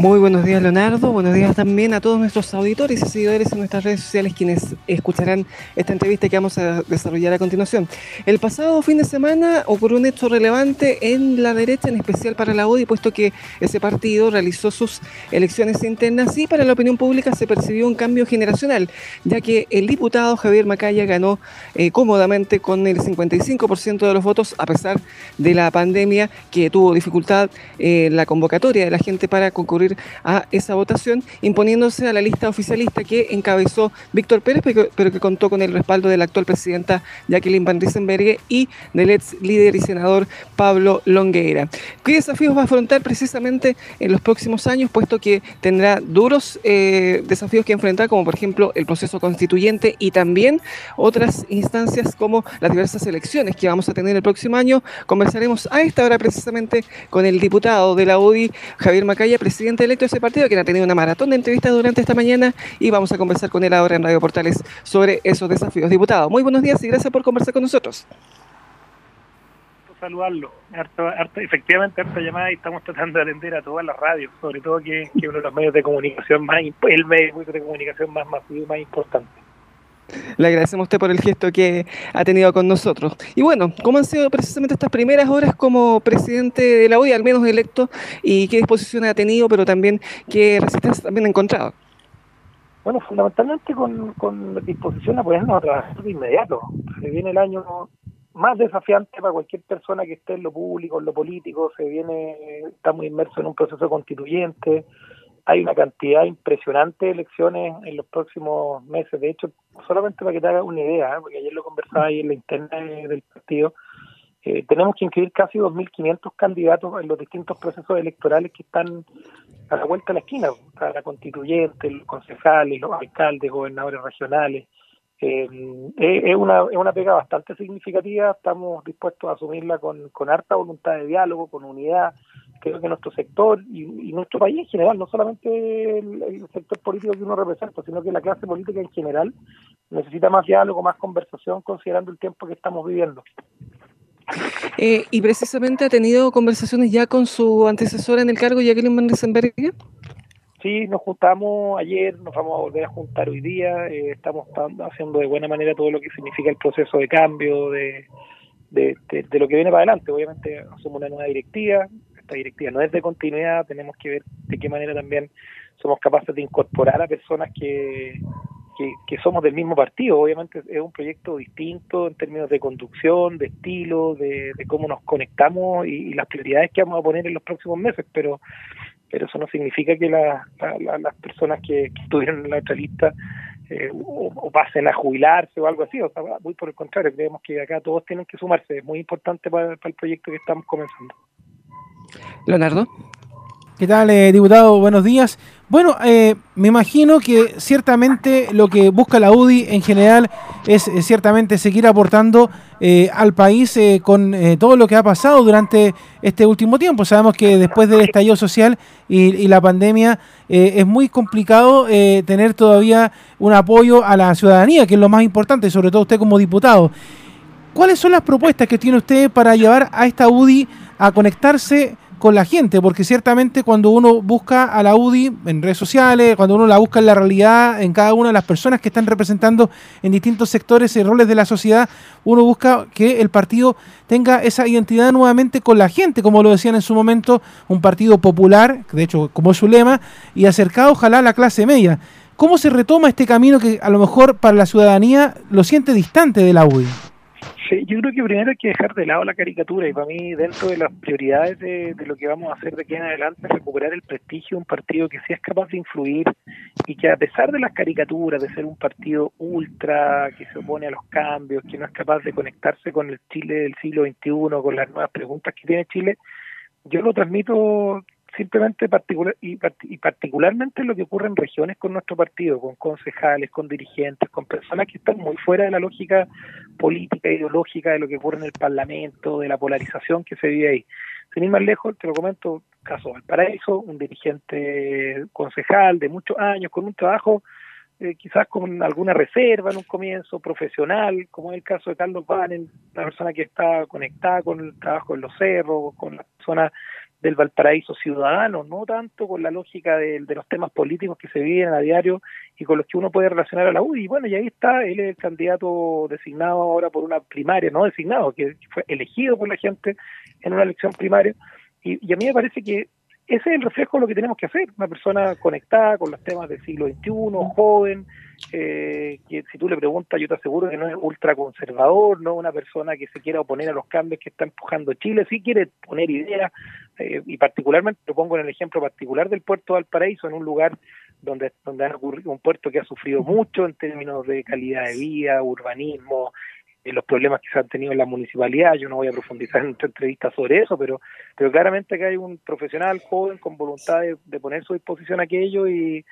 Muy buenos días, Leonardo. Buenos días también a todos nuestros auditores y seguidores en nuestras redes sociales quienes escucharán esta entrevista que vamos a desarrollar a continuación. El pasado fin de semana ocurrió un hecho relevante en la derecha, en especial para la UDI, puesto que ese partido realizó sus elecciones internas y para la opinión pública se percibió un cambio generacional, ya que el diputado Javier Macaya ganó eh, cómodamente con el 55% de los votos, a pesar de la pandemia que tuvo dificultad en la convocatoria de la gente para concurrir a esa votación, imponiéndose a la lista oficialista que encabezó Víctor Pérez, pero que contó con el respaldo de la actual presidenta Jacqueline Van Riesenberg y del ex líder y senador Pablo Longueira. ¿Qué desafíos va a afrontar precisamente en los próximos años, puesto que tendrá duros eh, desafíos que enfrentar, como por ejemplo el proceso constituyente y también otras instancias como las diversas elecciones que vamos a tener el próximo año? Conversaremos a esta hora precisamente con el diputado de la UDI, Javier Macaya, presidente electo de ese partido, quien ha tenido una maratón de entrevistas durante esta mañana y vamos a conversar con él ahora en Radio Portales sobre esos desafíos. Diputado, muy buenos días y gracias por conversar con nosotros. Saludarlo. efectivamente, harta llamada y estamos tratando de atender a todas las radios, sobre todo que, que uno de los medios de comunicación más, el medio de comunicación más masivo y más importante. Le agradecemos a usted por el gesto que ha tenido con nosotros. Y bueno, ¿cómo han sido precisamente estas primeras horas como presidente de la OEA, al menos electo, y qué disposiciones ha tenido, pero también qué resistencia también ha encontrado? Bueno, fundamentalmente con, con disposición a ponernos a trabajar de inmediato. Se viene el año más desafiante para cualquier persona que esté en lo público, en lo político, se viene, estamos inmersos en un proceso constituyente, hay una cantidad impresionante de elecciones en los próximos meses. De hecho, solamente para que te hagas una idea, ¿eh? porque ayer lo conversaba ahí en la interna del partido, eh, tenemos que inscribir casi 2.500 candidatos en los distintos procesos electorales que están a la vuelta de la esquina, la constituyente, los concejales, los alcaldes, gobernadores regionales. Eh, es, una, es una pega bastante significativa, estamos dispuestos a asumirla con, con harta voluntad de diálogo, con unidad, creo que nuestro sector y, nuestro país en general, no solamente el, sector político que uno representa, sino que la clase política en general necesita más diálogo, más conversación, considerando el tiempo que estamos viviendo. Eh, y precisamente ha tenido conversaciones ya con su antecesora en el cargo, Jacqueline Van. Sí, nos juntamos ayer, nos vamos a volver a juntar hoy día, eh, estamos haciendo de buena manera todo lo que significa el proceso de cambio, de, de, de, lo que viene para adelante. Obviamente hacemos una nueva directiva, directiva no es de continuidad, tenemos que ver de qué manera también somos capaces de incorporar a personas que, que, somos del mismo partido. Obviamente es un proyecto distinto en términos de conducción, de estilo, de, cómo nos conectamos y, las prioridades que vamos a poner en los próximos meses, pero pero eso no significa que las personas que, estuvieron en la otra lista eh, o, pasen a jubilarse o algo así, o sea, muy por el contrario, creemos que acá todos tienen que sumarse, es muy importante para el proyecto que estamos comenzando. Leonardo. ¿Qué tal, eh, diputado? Buenos días. Bueno, eh, me imagino que ciertamente lo que busca la UDI en general es eh, ciertamente seguir aportando al país con todo lo que ha pasado durante este último tiempo. Sabemos que después del estallido social y, y la pandemia es muy complicado tener todavía un apoyo a la ciudadanía, que es lo más importante, sobre todo usted como diputado. ¿Cuáles son las propuestas que tiene usted para llevar a esta UDI a conectarse con la gente, porque ciertamente cuando uno busca a la UDI en redes sociales, cuando uno la busca en la realidad, en cada una de las personas que están representando en distintos sectores y roles de la sociedad, uno busca que el partido tenga esa identidad nuevamente con la gente, como lo decían en su momento, un partido popular, de hecho como es su lema, y acercado ojalá a la clase media. ¿Cómo se retoma este camino que a lo mejor para la ciudadanía lo siente distante de la UDI? Yo creo que primero hay que dejar de lado la caricatura y para mí dentro de las prioridades de, lo que vamos a hacer de aquí en adelante recuperar el prestigio de un partido que sí es capaz de influir y que a pesar de las caricaturas, de ser un partido ultra, que se opone a los cambios, que no es capaz de conectarse con el Chile del siglo XXI, con las nuevas preguntas que tiene Chile, yo lo transmito simplemente particular y, particularmente lo que ocurre en regiones con nuestro partido, con concejales, con dirigentes, con personas que están muy fuera de la lógica política ideológica de lo que ocurre en el Parlamento, de la polarización que se vive ahí. Sin ir más lejos, te lo comento, caso Valparaíso, un dirigente concejal de muchos años, con un trabajo eh, quizás con alguna reserva en un comienzo, profesional, como es el caso de Carlos Banen, la persona que está conectada con el trabajo en los cerros, con la zona del Valparaíso ciudadano, no tanto con la lógica de, los temas políticos que se viven a diario y con los que uno puede relacionar a la UDI. Y bueno, y ahí está, él es el candidato designado ahora por una primaria, no designado, que fue elegido por la gente en una elección primaria. Y, y a mí me parece que ese es el reflejo de lo que tenemos que hacer, una persona conectada con los temas del siglo XXI, joven, eh, que si tú le preguntas, yo te aseguro que no es ultraconservador, no una persona que se quiera oponer a los cambios que está empujando Chile, sí quiere poner ideas, eh, y particularmente lo pongo en el ejemplo particular del puerto de Valparaíso, en un lugar donde, donde ha ocurrido un puerto que ha sufrido mucho en términos de calidad de vida, urbanismo, los problemas que se han tenido en la municipalidad. Yo no voy a profundizar en esta entrevista sobre eso, pero, pero claramente que hay un profesional joven con voluntad de, poner su disposición aquello y,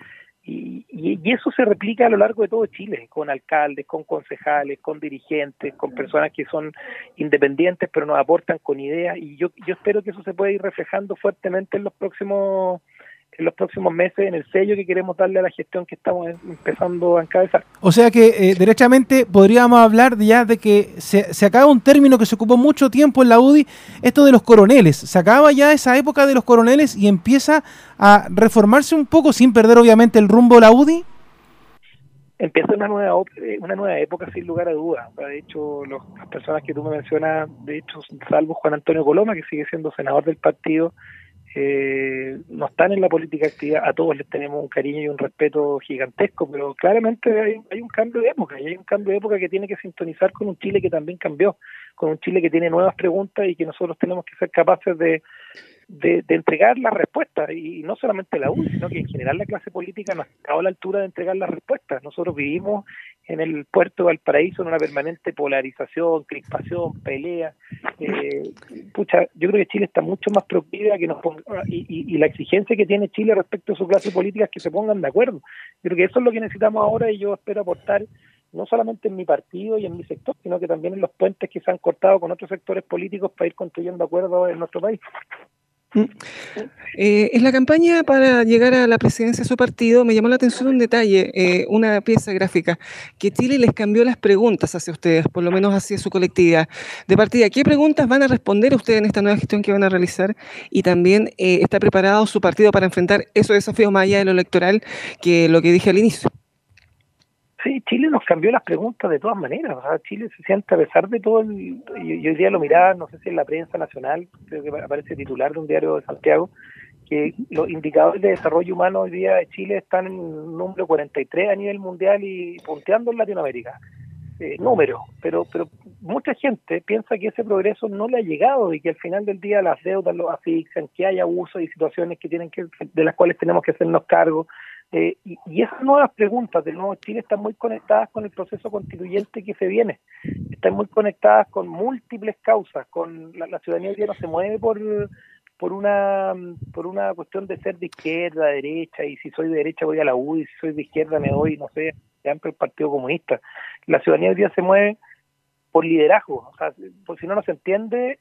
y, y, eso se replica a lo largo de todo Chile, con alcaldes, con concejales, con dirigentes, con personas que son independientes pero nos aportan con ideas y yo, yo espero que eso se pueda ir reflejando fuertemente en los próximos en los próximos meses en el sello que queremos darle a la gestión que estamos empezando a encabezar. O sea que eh, derechamente podríamos hablar ya de que se, se, acaba un término que se ocupó mucho tiempo en la UDI, esto de los coroneles. Se acaba ya esa época de los coroneles y empieza a reformarse un poco sin perder obviamente el rumbo de la UDI. Empieza una nueva eh, una nueva época sin lugar a dudas. De hecho, las personas que tú me mencionas, de hecho, salvo Juan Antonio Coloma, que sigue siendo senador del partido, eh, no están en la política activa, a todos les tenemos un cariño y un respeto gigantesco, pero claramente hay, hay, un cambio de época, y hay un cambio de época que tiene que sintonizar con un Chile que también cambió, con un Chile que tiene nuevas preguntas y que nosotros tenemos que ser capaces de, de, entregar las respuestas, y no solamente la UNI, sino que en general la clase política no ha a la altura de entregar las respuestas. Nosotros vivimos en el puerto de Valparaíso en una permanente polarización, crispación, pelea. Eh, pucha, yo creo que Chile está mucho más proclive que nos ponga, y, la exigencia que tiene Chile respecto a su clase política es que se pongan de acuerdo. Yo creo que eso es lo que necesitamos ahora y yo espero aportar no solamente en mi partido y en mi sector, sino que también en los puentes que se han cortado con otros sectores políticos para ir construyendo acuerdos en nuestro país. Mm. Eh, en la campaña para llegar a la presidencia de su partido me llamó la atención un detalle, eh, una pieza gráfica, que Chile les cambió las preguntas hacia ustedes, por lo menos hacia su colectividad de partida. ¿Qué preguntas van a responder ustedes en esta nueva gestión que van a realizar? Y también eh, está preparado su partido para enfrentar esos desafíos más allá de lo electoral que lo que dije al inicio. Sí, Chile nos cambió las preguntas de todas maneras. O sea, Chile se siente, a pesar de todo, el, yo, hoy día lo miraba, no sé si en la prensa nacional, creo que aparece titular de un diario de Santiago, que los indicadores de desarrollo humano hoy día de Chile están en un número 43 a nivel mundial y punteando en Latinoamérica. Eh, número, pero, pero mucha gente piensa que ese progreso no le ha llegado y que al final del día las deudas lo asfixian, que hay abusos y situaciones que tienen que, de las cuales tenemos que hacernos cargo, eh, y, esas nuevas preguntas del nuevo Chile están muy conectadas con el proceso constituyente que se viene, están muy conectadas con múltiples causas, con la, ciudadanía hoy no se mueve por por una por una cuestión de ser de izquierda, derecha, y si soy de derecha voy a la U, y si soy de izquierda me voy, no sé, amplio el Partido Comunista. La ciudadanía hoy día se mueve por liderazgo, o sea, por si no nos entiende,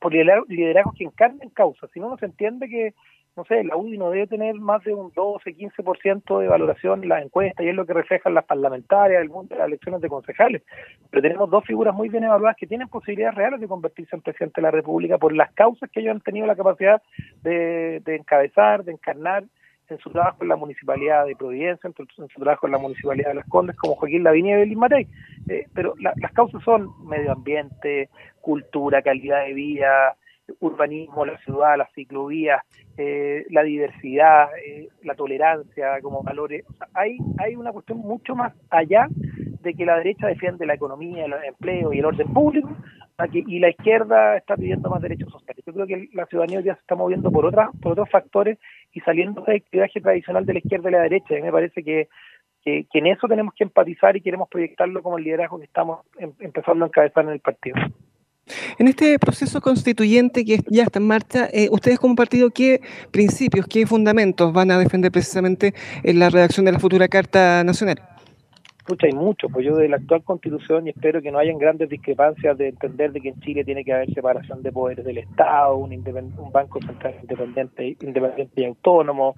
por liderazgo que encarnen causas, si no nos entiende que no sé, la UDI no debe tener más de un 12, 15% de valoración en las encuestas y es lo que reflejan las parlamentarias, el mundo de las elecciones de concejales. Pero tenemos dos figuras muy bien evaluadas que tienen posibilidades reales de convertirse en presidente de la República por las causas que ellos han tenido la capacidad de, encabezar, de encarnar en su trabajo en la municipalidad de Providencia, en su trabajo en la municipalidad de Las Condes, como Joaquín Lavinia y Belín Matei. Eh, pero las causas son medio ambiente, cultura, calidad de vida, urbanismo, la ciudad, las ciclovías, eh, la diversidad, eh, la tolerancia como valores. hay, hay una cuestión mucho más allá de que la derecha defiende la economía, el empleo y el orden público, y la izquierda está pidiendo más derechos sociales. Yo creo que la ciudadanía ya se está moviendo por otras, por otros factores y saliendo del viaje tradicional de la izquierda y la derecha. Y me parece que, que, en eso tenemos que empatizar y queremos proyectarlo como el liderazgo que estamos em, empezando a encabezar en el partido. En este proceso constituyente que ya está en marcha, eh, ustedes como partido, ¿qué principios, qué fundamentos van a defender precisamente en la redacción de la futura Carta Nacional? Escucha, hay mucho, pues yo de la actual constitución y espero que no hayan grandes discrepancias de entender de que en Chile tiene que haber separación de poderes del Estado, un, un banco central independiente, independiente y autónomo,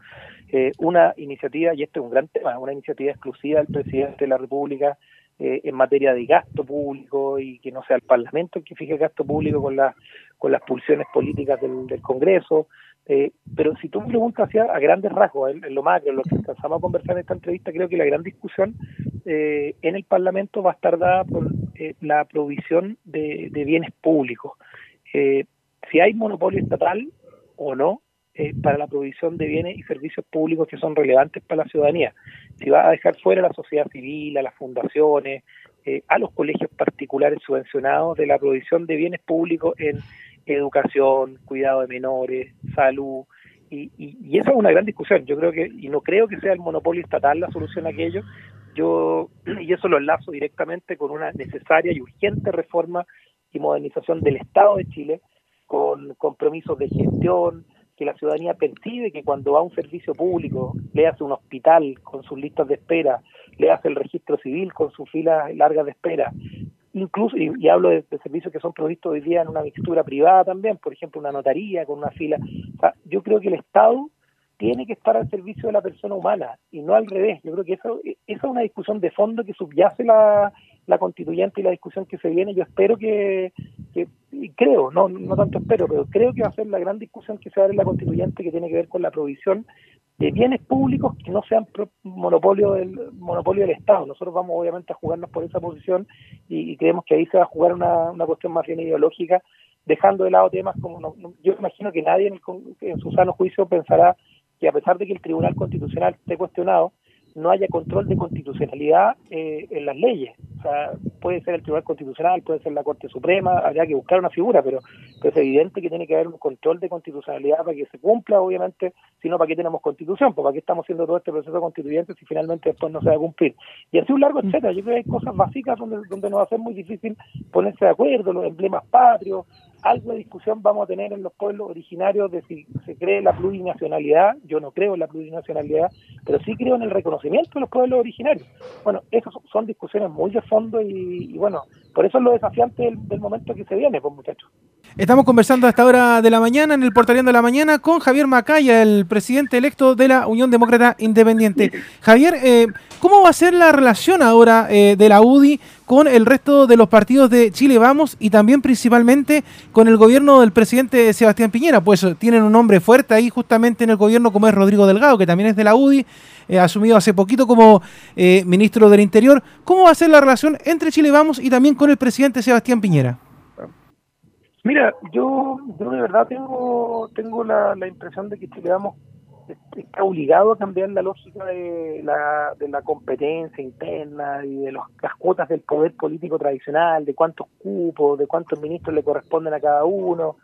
eh, una iniciativa, y este es un gran tema, una iniciativa exclusiva del presidente de la República eh, en materia de gasto público y que no sea el Parlamento el que fije el gasto público con, la, con las pulsiones políticas del, Congreso. Eh, pero si tú me preguntas a grandes rasgos, en, lo macro, en lo que empezamos a conversar en esta entrevista, creo que la gran discusión eh, en el Parlamento va a estar dada por eh, la provisión de, bienes públicos. si hay monopolio estatal o no para la provisión de bienes y servicios públicos que son relevantes para la ciudadanía. Si va a dejar fuera a la sociedad civil, a las fundaciones, a los colegios particulares subvencionados de la provisión de bienes públicos en educación, cuidado de menores, salud, y, y, esa es una gran discusión. Yo creo que, y no creo que sea el monopolio estatal la solución a aquello, yo, y eso lo enlazo directamente con una necesaria y urgente reforma y modernización del Estado de Chile, con compromisos de gestión, que la ciudadanía percibe que cuando va a un servicio público, le hace un hospital con sus listas de espera, le hace el registro civil con sus filas largas de espera, incluso, y, hablo de, servicios que son provistos hoy día en una mixtura privada también, por ejemplo, una notaría con una fila. yo creo que el Estado tiene que estar al servicio de la persona humana y no al revés. Yo creo que eso, esa es una discusión de fondo que subyace la, la constituyente y la discusión que se viene. Yo espero que, que y creo, no, no tanto espero, pero creo que va a ser la gran discusión que se va a dar en la constituyente que tiene que ver con la provisión de bienes públicos que no sean monopolio del monopolio del Estado. Nosotros vamos obviamente a jugarnos por esa posición y, creemos que ahí se va a jugar una, una cuestión más bien ideológica, dejando de lado temas como yo imagino que nadie en, en su sano juicio pensará que a pesar de que el Tribunal Constitucional esté cuestionado, no haya control de constitucionalidad eh, en las leyes. O sea, puede ser el Tribunal Constitucional, puede ser la Corte Suprema, habría que buscar una figura, pero, es evidente que tiene que haber un control de constitucionalidad para que se cumpla, obviamente, si no, ¿para qué tenemos constitución? Pues ¿para qué estamos haciendo todo este proceso constituyente si finalmente después no se va a cumplir? Y así un largo etcétera. Yo creo que hay cosas básicas donde, donde nos va a ser muy difícil ponerse de acuerdo, los emblemas patrios, algo de discusión vamos a tener en los pueblos originarios de si se cree la plurinacionalidad. Yo no creo en la plurinacionalidad, pero sí creo en el reconocimiento de los pueblos originarios. Bueno, esas son discusiones muy de fondo y, bueno, por eso es lo desafiante del, momento que se viene, pues muchachos. Estamos conversando a esta hora de la mañana en el Portaleando de la Mañana con Javier Macaya, el presidente electo de la Unión Demócrata Independiente. Javier, eh, ¿cómo va a ser la relación ahora eh, de la UDI con el resto de los partidos de Chile Vamos y también principalmente con el gobierno del presidente Sebastián Piñera? Pues tienen un nombre fuerte ahí justamente en el gobierno como es Rodrigo Delgado, que también es de la UDI, eh, asumido hace poquito como ministro del Interior. ¿Cómo va a ser la relación entre Chile Vamos y también con el presidente Sebastián Piñera? Mira, yo, yo de verdad tengo tengo la, impresión de que Chile vamos está obligado a cambiar la lógica de la, de la competencia interna y de las cuotas del poder político tradicional, de cuántos cupos, de cuántos ministros le corresponden a cada uno,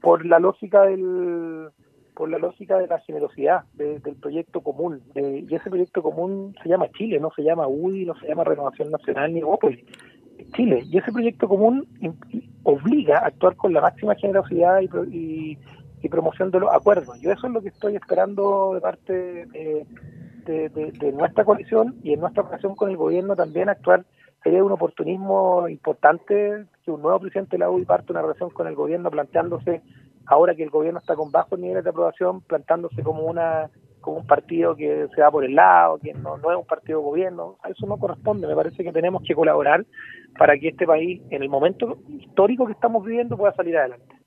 por la lógica del por la lógica de la generosidad del proyecto común. y ese proyecto común se llama Chile, no se llama UDI, no se llama Renovación Nacional ni Opoli. Chile. Y ese proyecto común obliga a actuar con la máxima generosidad y, promoción de los acuerdos. Yo eso es lo que estoy esperando de parte de, nuestra coalición y en nuestra relación con el gobierno también actuar. Sería un oportunismo importante que un nuevo presidente de la UDI parte una relación con el gobierno planteándose, ahora que el gobierno está con bajos niveles de aprobación, plantándose como una como un partido que se va por el lado, que no, no es un partido de gobierno. A eso no corresponde. Me parece que tenemos que colaborar para que este país, en el momento histórico que estamos viviendo, pueda salir adelante.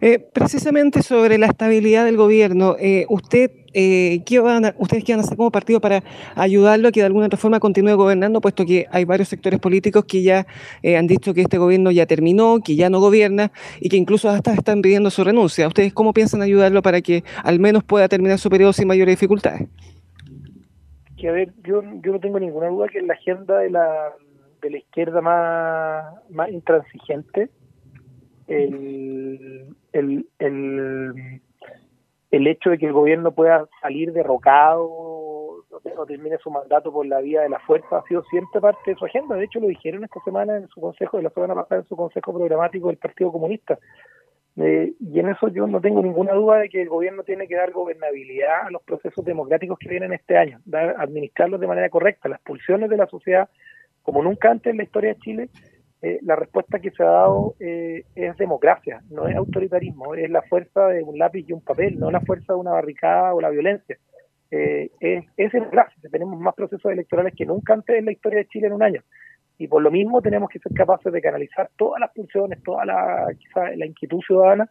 Eh, precisamente sobre la estabilidad del gobierno, eh, usted, eh, ¿qué van ¿ustedes qué van a hacer como partido para ayudarlo a que de alguna otra forma continúe gobernando, puesto que hay varios sectores políticos que ya han dicho que este gobierno ya terminó, que ya no gobierna y que incluso hasta están pidiendo su renuncia? ¿Ustedes cómo piensan ayudarlo para que al menos pueda terminar su periodo sin mayores dificultades? Que a ver, yo, yo no tengo ninguna duda que en la agenda de la, de la izquierda más, más intransigente, el, el, el, el hecho de que el gobierno pueda salir derrocado o termine su mandato por la vía de la fuerza ha sido siempre parte de su agenda. De hecho, lo dijeron esta semana en su consejo, de la semana pasada en su consejo programático del Partido Comunista. Eh, y en eso yo no tengo ninguna duda de que el gobierno tiene que dar gobernabilidad a los procesos democráticos que vienen este año, dar, administrarlos de manera correcta. Las pulsiones de la sociedad, como nunca antes en la historia de Chile, eh, la respuesta que se ha dado eh, es democracia, no es autoritarismo, es la fuerza de un lápiz y un papel, no la fuerza de una barricada o la violencia. Eh, es, democracia, tenemos más procesos electorales que nunca antes en la historia de Chile en un año. Y por lo mismo tenemos que ser capaces de canalizar todas las funciones, toda la, la inquietud ciudadana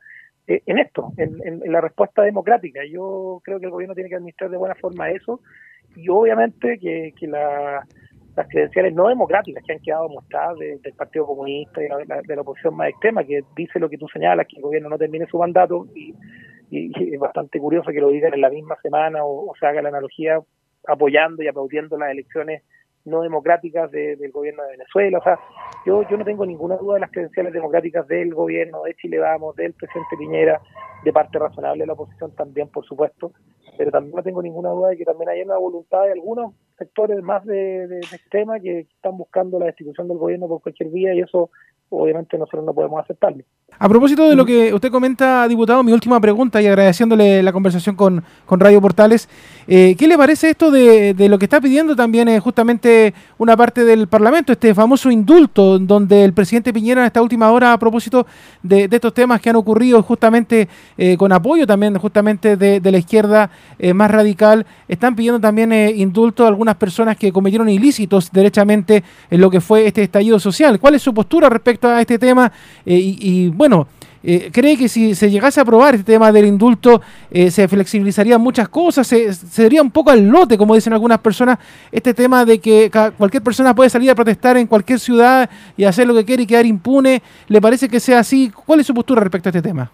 eh, en esto, en, la respuesta democrática. Yo creo que el gobierno tiene que administrar de buena forma eso y obviamente que, las credenciales no democráticas que han quedado mostradas del Partido Comunista y de la oposición más extrema, que dice lo que tú señalas, que el gobierno no termine su mandato y, es bastante curioso que lo digan en la misma semana o, se haga la analogía apoyando y aplaudiendo las elecciones no democráticas del gobierno de Venezuela. O sea, yo, yo no tengo ninguna duda de las credenciales democráticas del gobierno, de Chile Vamos, del presidente Piñera, de parte razonable de la oposición también, por supuesto, pero también no tengo ninguna duda de que también hay una voluntad de algunos sectores más de, de, extrema que están buscando la destitución del gobierno por cualquier vía y eso obviamente nosotros no podemos aceptarlo. A propósito de lo que usted comenta, diputado, mi última pregunta y agradeciéndole la conversación con, con Radio Portales, eh, ¿qué le parece esto de, de, lo que está pidiendo también eh, justamente una parte del Parlamento, este famoso indulto, donde el presidente Piñera en esta última hora, a propósito de, de estos temas que han ocurrido justamente eh, con apoyo también justamente de, de la izquierda más radical, están pidiendo también indulto a algunas personas que cometieron ilícitos derechamente en lo que fue este estallido social? ¿Cuál es su postura respecto a este tema? y, y bueno, eh, ¿cree que si se llegase a aprobar este tema del indulto eh, se flexibilizarían muchas cosas? Se, sería un poco al lote, como dicen algunas personas, este tema de que cualquier persona puede salir a protestar en cualquier ciudad y hacer lo que quiere y quedar impune. ¿Le parece que sea así? ¿Cuál es su postura respecto a este tema?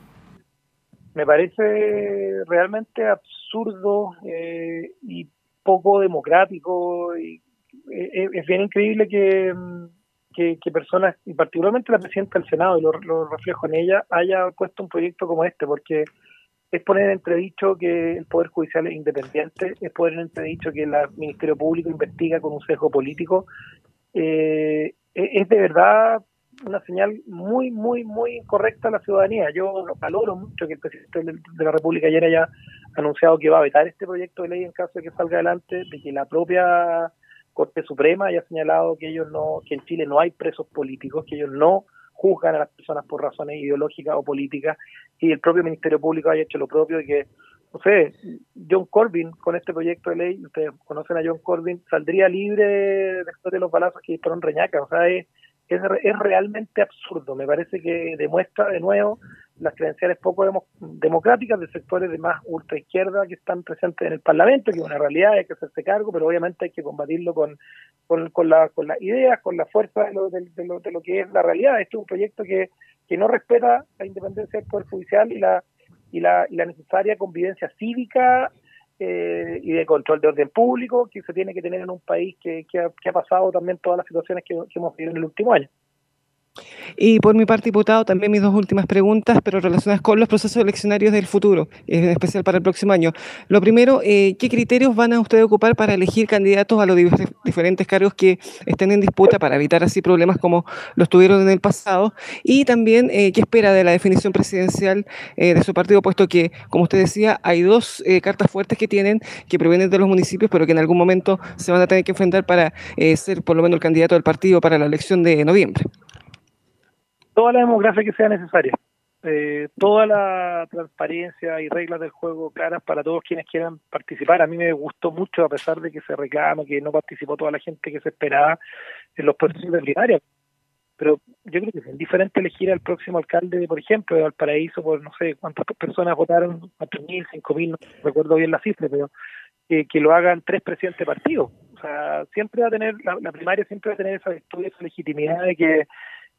Me parece realmente absurdo eh, y poco democrático. Y, es bien increíble que mm, que, personas, y particularmente la presidenta del Senado, y lo, reflejo en ella, haya puesto un proyecto como este, porque es poner en entredicho que el Poder Judicial es independiente, es poner en entredicho que el Ministerio Público investiga con un sesgo político. Eh, es de verdad una señal muy, muy, muy incorrecta a la ciudadanía. Yo valoro mucho que el presidente de la República ayer haya anunciado que va a vetar este proyecto de ley en caso de que salga adelante, de que la propia Corte Suprema haya señalado que ellos no, que en Chile no hay presos políticos, que ellos no juzgan a las personas por razones ideológicas o políticas, y el propio Ministerio Público haya hecho lo propio y que, no sé, John Corbyn con este proyecto de ley, ustedes conocen a John Corbyn, saldría libre después de los balazos que disparó en Reñaca, o sea, es, es, es realmente absurdo, me parece que demuestra de nuevo las credenciales poco democráticas de sectores de más ultra izquierda que están presentes en el Parlamento, que es una realidad, hay que hacerse cargo, pero obviamente hay que combatirlo con, con, con, la, con las ideas, con la fuerza de lo, de, lo, de lo que es la realidad. Esto es un proyecto que, que no respeta la independencia del Poder Judicial y la, y la, y la necesaria convivencia cívica eh, y de control de orden público que se tiene que tener en un país que, que ha pasado también todas las situaciones que, que hemos vivido en el último año. Y por mi parte, diputado, también mis dos últimas preguntas, pero relacionadas con los procesos eleccionarios del futuro, en especial para el próximo año. Lo primero, eh, ¿qué criterios van a ustedes ocupar para elegir candidatos a los diferentes cargos que estén en disputa para evitar así problemas como los tuvieron en el pasado? Y también, eh, ¿qué espera de la definición presidencial eh, de su partido, puesto que, como usted decía, hay dos cartas fuertes que tienen, que provienen de los municipios, pero que en algún momento se van a tener que enfrentar para ser por lo menos el candidato del partido para la elección de noviembre? Toda la democracia que sea necesaria, eh, toda la transparencia y reglas del juego claras para todos quienes quieran participar. A mí me gustó mucho, a pesar de que se reclama que no participó toda la gente que se esperaba en los procesos de primaria. Pero yo creo que es diferente elegir al próximo alcalde, por ejemplo, de Valparaíso, por no sé cuántas personas votaron, cuatro mil, cinco mil, no recuerdo bien la cifra, pero que lo hagan tres presidentes de partido. O sea, siempre va a tener, la, primaria siempre va a tener esa virtud, esa legitimidad de que,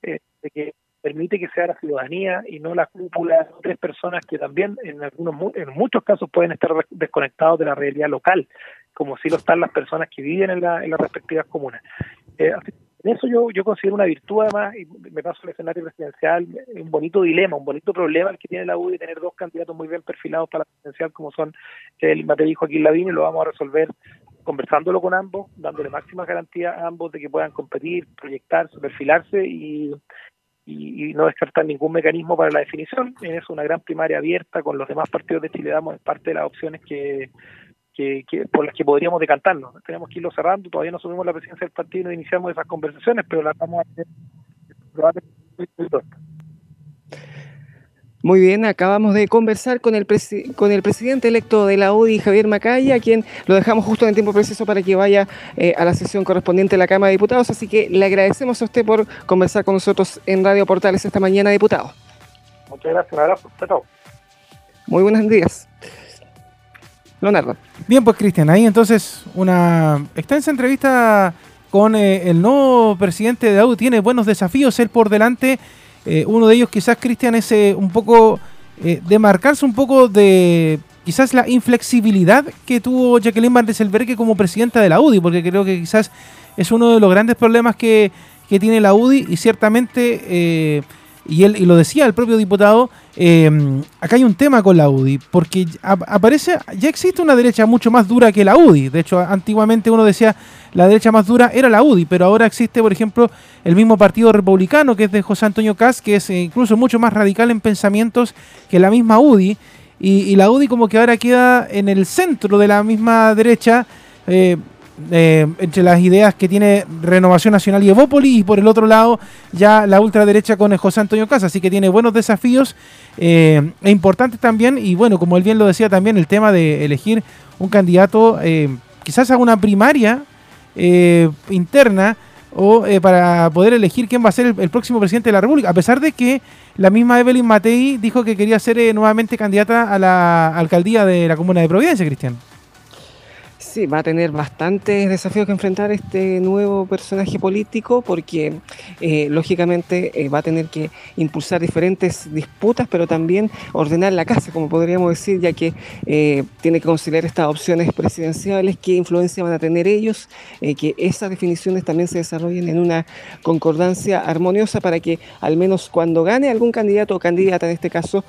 eh, de que permite que sea la ciudadanía y no la cúpula de tres personas que también en algunos en muchos casos pueden estar desconectados de la realidad local, como si lo están las personas que viven en, la, en las respectivas comunas. Eh, en eso yo, yo considero una virtud además, y me paso al escenario presidencial, un bonito dilema, un bonito problema el que tiene la UDI de tener dos candidatos muy bien perfilados para la presidencial como son el Mateo Joaquín Lavín y lo vamos a resolver conversándolo con ambos, dándole máxima garantía a ambos de que puedan competir, proyectarse, perfilarse y, y, no descartar ningún mecanismo para la definición. Es una gran primaria abierta con los demás partidos de Chile, damos parte de las opciones que, que, por las que podríamos decantarnos. Tenemos que irlo cerrando, todavía no subimos la presidencia del partido y no iniciamos esas conversaciones, pero las vamos a hacer muy bien, acabamos de conversar con el, con el presidente electo de la UDI, Javier Macaya, a quien lo dejamos justo en el tiempo preciso para que vaya eh, a la sesión correspondiente de la Cámara de Diputados. Así que le agradecemos a usted por conversar con nosotros en Radio Portales esta mañana, diputado. Muchas gracias, un abrazo. Chao. Muy buenos días. Leonardo. Bien, pues Cristian, ahí entonces una extensa entrevista con eh, el nuevo presidente de AU. Tiene buenos desafíos él por delante. Eh, uno de ellos quizás, Cristian, es eh, un poco de marcarse un poco de quizás la inflexibilidad que tuvo Jacqueline Van Rieselberghe como presidenta de la UDI, porque creo que quizás es uno de los grandes problemas que, que tiene la UDI y ciertamente y él y lo decía el propio diputado, em, acá hay un tema con la UDI, porque aparece, ya existe una derecha mucho más dura que la UDI. De hecho, antiguamente uno decía la derecha más dura era la UDI, pero ahora existe, por ejemplo, el mismo Partido Republicano, que es de José Antonio Caz, que es eh, incluso mucho más radical en pensamientos que la misma UDI. Y, la UDI como que ahora queda en el centro de la misma derecha. Eh, eh, entre las ideas que tiene Renovación Nacional y Evópolis, y por el otro lado ya la ultraderecha con José Antonio Casa, así que tiene buenos desafíos e importantes también, y bueno, como él bien lo decía también, el tema de elegir un candidato, quizás a una primaria interna, o para poder elegir quién va a ser el, próximo presidente de la República, a pesar de que la misma Evelyn Matei dijo que quería ser nuevamente candidata a la alcaldía de la comuna de Providencia, Cristian. Sí, va a tener bastantes desafíos que enfrentar este nuevo personaje político porque eh, lógicamente eh, va a tener que impulsar diferentes disputas, pero también ordenar la casa, como podríamos decir, ya que eh, tiene que considerar estas opciones presidenciales, qué influencia van a tener ellos, que esas definiciones también se desarrollen en una concordancia armoniosa para que al menos cuando gane algún candidato o candidata en este caso,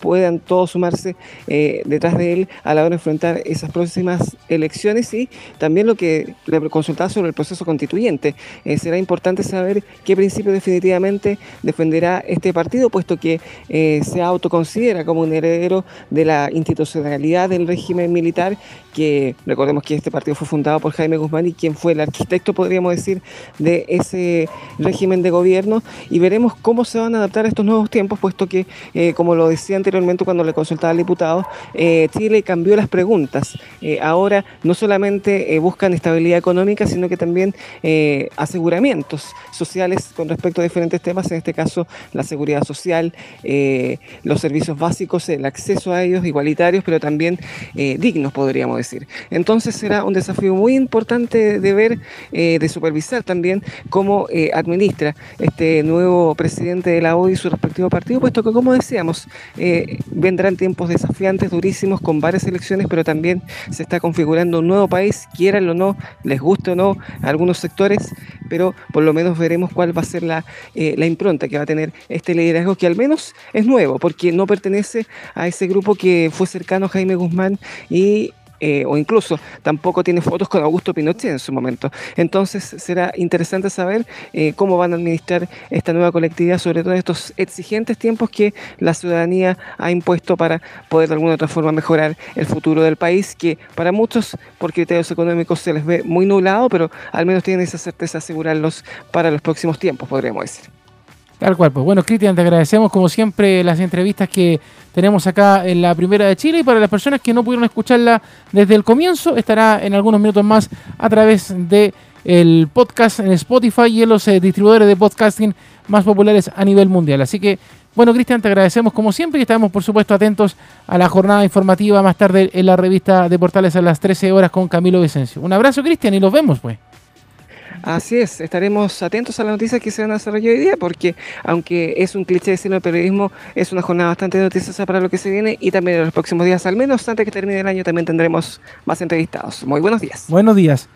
puedan todos sumarse detrás de él a la hora de enfrentar esas próximas elecciones y también lo que le consultaba sobre el proceso constituyente. Eh, será importante saber qué principio definitivamente defenderá este partido, puesto que eh, se autoconsidera como un heredero de la institucionalidad del régimen militar, que recordemos que este partido fue fundado por Jaime Guzmán y quien fue el arquitecto, podríamos decir, de ese régimen de gobierno, y veremos cómo se van a adaptar a estos nuevos tiempos, puesto que, eh, como lo decía anteriormente cuando le consultaba al diputado, Chile cambió las preguntas. ahora no solamente eh, buscan estabilidad económica, sino que también eh, aseguramientos sociales con respecto a diferentes temas, en este caso la seguridad social, eh, los servicios básicos, el acceso a ellos igualitarios, pero también dignos, podríamos decir. Entonces será un desafío muy importante de ver, de supervisar también cómo administra este nuevo presidente de la OI y su respectivo partido, puesto que, como decíamos, vendrán tiempos desafiantes, durísimos, con varias elecciones, pero también se está configurando un nuevo país, quieran o no, les guste o no algunos sectores, pero por lo menos veremos cuál va a ser la, eh, la impronta que va a tener este liderazgo, que al menos es nuevo, porque no pertenece a ese grupo que fue cercano a Jaime Guzmán y eh, o incluso tampoco tiene fotos con Augusto Pinochet en su momento. Entonces será interesante saber eh, cómo van a administrar esta nueva colectividad, sobre todo en estos exigentes tiempos que la ciudadanía ha impuesto para poder de alguna otra forma mejorar el futuro del país, que para muchos por criterios económicos se les ve muy nublado, pero al menos tienen esa certeza asegurarlos para los próximos tiempos, podríamos decir. Tal cual, pues bueno, Cristian, te agradecemos como siempre las entrevistas que tenemos acá en la Primera de Chile y para las personas que no pudieron escucharla desde el comienzo, estará en algunos minutos más a través de el podcast en Spotify y en los eh, distribuidores de podcasting más populares a nivel mundial. Así que, bueno, Cristian, te agradecemos como siempre y estamos, por supuesto, atentos a la jornada informativa más tarde en la revista de Portales a las 13 horas con Camilo Vicencio. Un abrazo, Cristian, y los vemos, pues. Así es, estaremos atentos a las noticias que se van a desarrollar hoy día, porque aunque es un cliché decirlo el periodismo, es una jornada bastante noticiosa para lo que se viene y también en los próximos días, al menos antes que termine el año, también tendremos más entrevistados. Muy buenos días. Buenos días.